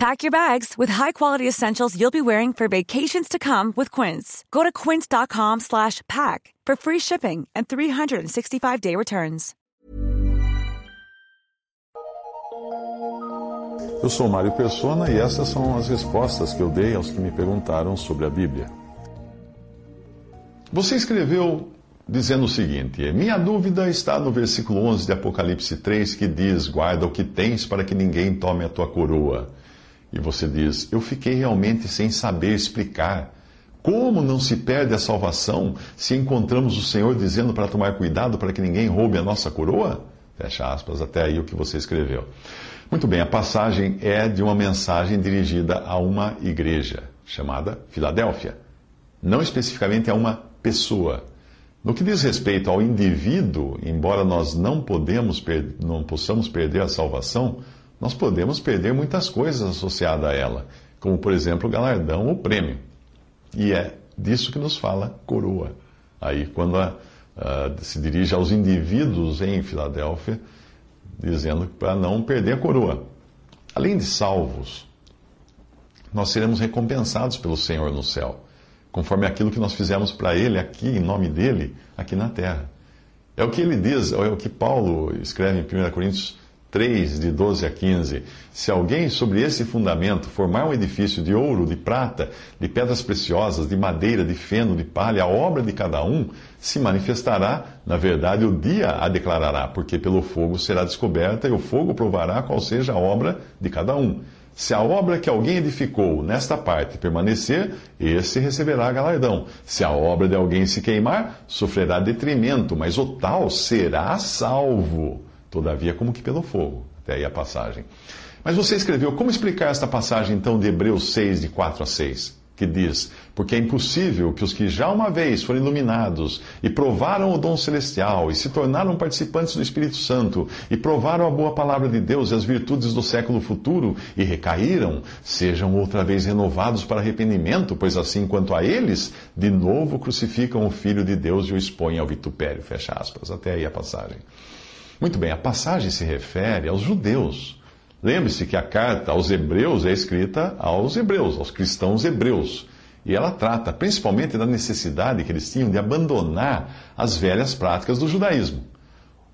Pack your bags with high-quality essentials you'll be wearing for vacations to come with Quince. Go to quince.com slash pack for free shipping and 365-day returns. Eu sou Mário Persona e essas são as respostas que eu dei aos que me perguntaram sobre a Bíblia. Você escreveu dizendo o seguinte: Minha dúvida está no versículo 11 de Apocalipse 3, que diz: Guarda o que tens para que ninguém tome a tua coroa. E você diz: Eu fiquei realmente sem saber explicar. Como não se perde a salvação se encontramos o Senhor dizendo para tomar cuidado para que ninguém roube a nossa coroa? Fecha aspas, até aí o que você escreveu. Muito bem, a passagem é de uma mensagem dirigida a uma igreja chamada Filadélfia. Não especificamente a uma pessoa. No que diz respeito ao indivíduo, embora nós não, podemos não possamos perder a salvação, nós podemos perder muitas coisas associadas a ela, como por exemplo o galardão ou prêmio. E é disso que nos fala coroa. Aí, quando a, a, se dirige aos indivíduos em Filadélfia, dizendo para não perder a coroa. Além de salvos, nós seremos recompensados pelo Senhor no céu, conforme aquilo que nós fizemos para Ele aqui, em nome dele, aqui na terra. É o que ele diz, é o que Paulo escreve em 1 Coríntios 3, de 12 a 15. Se alguém sobre esse fundamento formar um edifício de ouro, de prata, de pedras preciosas, de madeira, de feno, de palha, a obra de cada um se manifestará, na verdade o dia a declarará, porque pelo fogo será descoberta e o fogo provará qual seja a obra de cada um. Se a obra que alguém edificou nesta parte permanecer, esse receberá galardão. Se a obra de alguém se queimar, sofrerá detrimento, mas o tal será salvo todavia como que pelo fogo. Até aí a passagem. Mas você escreveu, como explicar esta passagem então de Hebreus 6, de 4 a 6? Que diz: Porque é impossível que os que já uma vez foram iluminados e provaram o dom celestial e se tornaram participantes do Espírito Santo e provaram a boa palavra de Deus e as virtudes do século futuro e recaíram, sejam outra vez renovados para arrependimento, pois assim quanto a eles, de novo crucificam o Filho de Deus e o expõem ao vitupério. Fecha aspas. Até aí a passagem. Muito bem, a passagem se refere aos judeus. Lembre-se que a carta aos hebreus é escrita aos hebreus, aos cristãos hebreus. E ela trata principalmente da necessidade que eles tinham de abandonar as velhas práticas do judaísmo.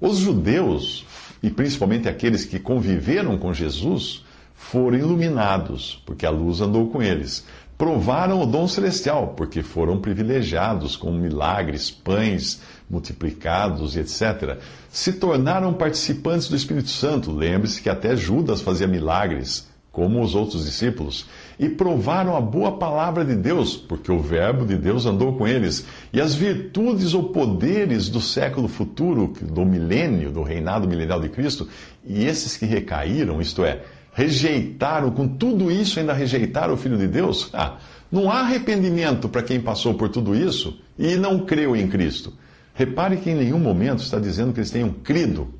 Os judeus, e principalmente aqueles que conviveram com Jesus, foram iluminados, porque a luz andou com eles. Provaram o dom celestial, porque foram privilegiados com milagres, pães, multiplicados e etc., se tornaram participantes do Espírito Santo. Lembre-se que até Judas fazia milagres, como os outros discípulos, e provaram a boa palavra de Deus, porque o Verbo de Deus andou com eles, e as virtudes ou poderes do século futuro, do milênio, do reinado milenial de Cristo, e esses que recaíram, isto é, rejeitaram, com tudo isso ainda rejeitaram o Filho de Deus? Ah, não há arrependimento para quem passou por tudo isso e não creu em Cristo. Repare que em nenhum momento está dizendo que eles tenham crido.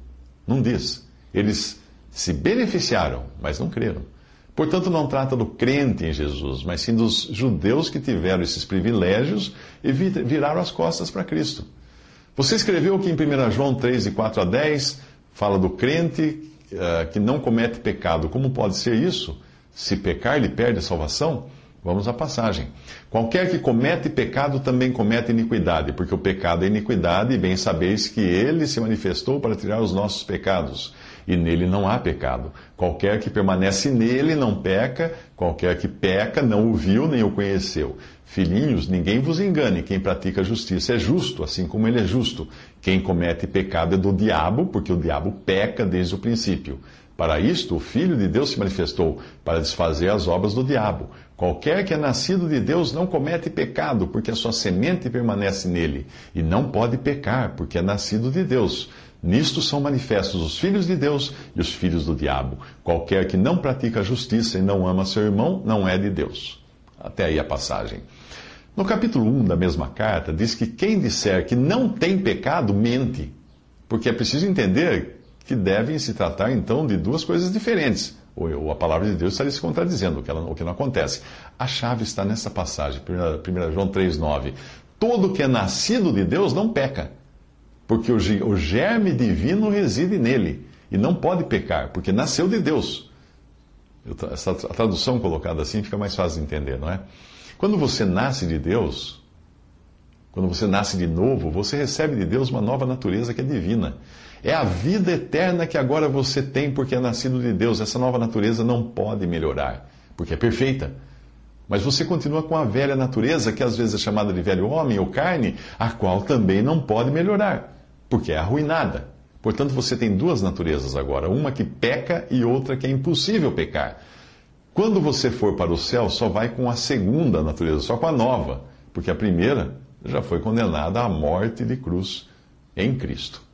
Não diz. Eles se beneficiaram, mas não creram. Portanto, não trata do crente em Jesus, mas sim dos judeus que tiveram esses privilégios e viraram as costas para Cristo. Você escreveu que em 1 João 3, de 4 a 10, fala do crente uh, que não comete pecado. Como pode ser isso? Se pecar, ele perde a salvação? Vamos à passagem. Qualquer que comete pecado também comete iniquidade, porque o pecado é iniquidade, e bem sabeis que ele se manifestou para tirar os nossos pecados, e nele não há pecado. Qualquer que permanece nele não peca, qualquer que peca não o viu nem o conheceu. Filhinhos, ninguém vos engane, quem pratica justiça é justo, assim como ele é justo. Quem comete pecado é do diabo, porque o diabo peca desde o princípio. Para isto, o Filho de Deus se manifestou, para desfazer as obras do diabo. Qualquer que é nascido de Deus não comete pecado, porque a sua semente permanece nele, e não pode pecar, porque é nascido de Deus. Nisto são manifestos os filhos de Deus e os filhos do diabo. Qualquer que não pratica a justiça e não ama seu irmão, não é de Deus. Até aí a passagem. No capítulo 1 da mesma carta, diz que quem disser que não tem pecado, mente Porque é preciso entender que devem se tratar então de duas coisas diferentes. Ou a palavra de Deus estaria se contradizendo, o que, ela, o que não acontece. A chave está nessa passagem, 1 João 3,9. Todo que é nascido de Deus não peca, porque o, germe divino reside nele e não pode pecar, porque nasceu de Deus. Essa, a tradução colocada assim fica mais fácil de entender, não é? Quando você nasce de Deus, quando você nasce de novo, você recebe de Deus uma nova natureza que é divina. É a vida eterna que agora você tem porque é nascido de Deus. Essa nova natureza não pode melhorar, porque é perfeita. Mas você continua com a velha natureza, que às vezes é chamada de velho homem ou carne, a qual também não pode melhorar, porque é arruinada. Portanto, você tem duas naturezas agora, uma que peca e outra que é impossível pecar. Quando você for para o céu, só vai com a segunda natureza, só com a nova, porque a primeira já foi condenada à morte de cruz em Cristo.